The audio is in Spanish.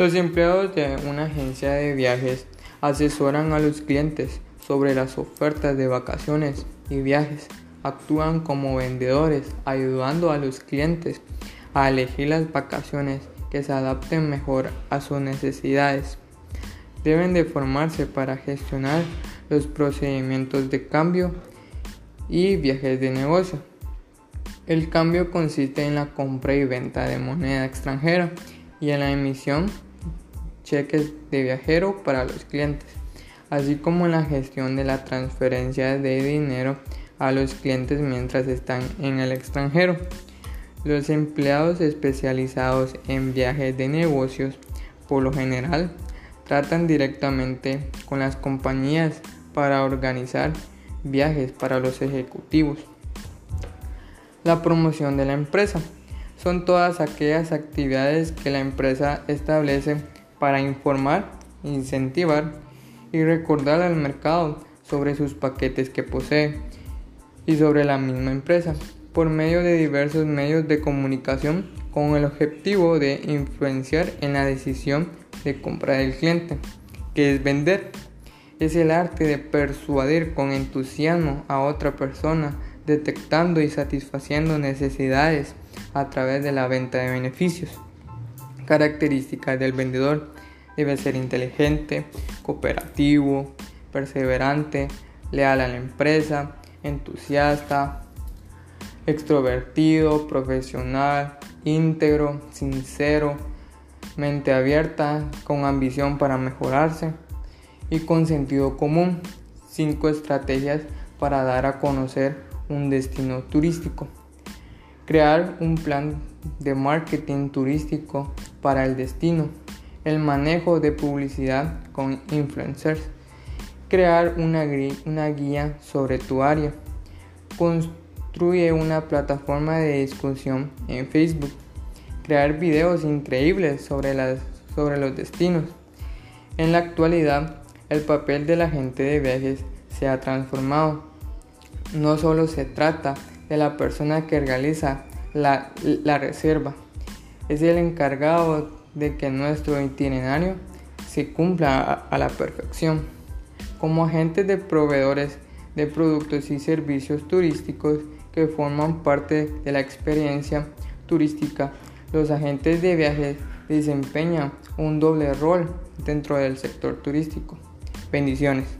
Los empleados de una agencia de viajes asesoran a los clientes sobre las ofertas de vacaciones y viajes. Actúan como vendedores, ayudando a los clientes a elegir las vacaciones que se adapten mejor a sus necesidades. Deben de formarse para gestionar los procedimientos de cambio y viajes de negocio. El cambio consiste en la compra y venta de moneda extranjera y en la emisión cheques de viajero para los clientes, así como la gestión de la transferencia de dinero a los clientes mientras están en el extranjero. Los empleados especializados en viajes de negocios, por lo general, tratan directamente con las compañías para organizar viajes para los ejecutivos. La promoción de la empresa son todas aquellas actividades que la empresa establece para informar, incentivar y recordar al mercado sobre sus paquetes que posee y sobre la misma empresa por medio de diversos medios de comunicación con el objetivo de influenciar en la decisión de compra del cliente, que es vender. Es el arte de persuadir con entusiasmo a otra persona, detectando y satisfaciendo necesidades a través de la venta de beneficios. Características del vendedor debe ser inteligente, cooperativo, perseverante, leal a la empresa, entusiasta, extrovertido, profesional, íntegro, sincero, mente abierta, con ambición para mejorarse y con sentido común. Cinco estrategias para dar a conocer un destino turístico. Crear un plan de marketing turístico para el destino. El manejo de publicidad con influencers. Crear una, guía sobre tu área. Construye una plataforma de discusión en Facebook. Crear videos increíbles sobre, los destinos. En la actualidad, el papel del agente de viajes se ha transformado. No solo se trata de la persona que realiza la, la reserva, es el encargado de que nuestro itinerario se cumpla a, la perfección. Como agentes de proveedores de productos y servicios turísticos que forman parte de la experiencia turística, los agentes de viajes desempeñan un doble rol dentro del sector turístico. Bendiciones.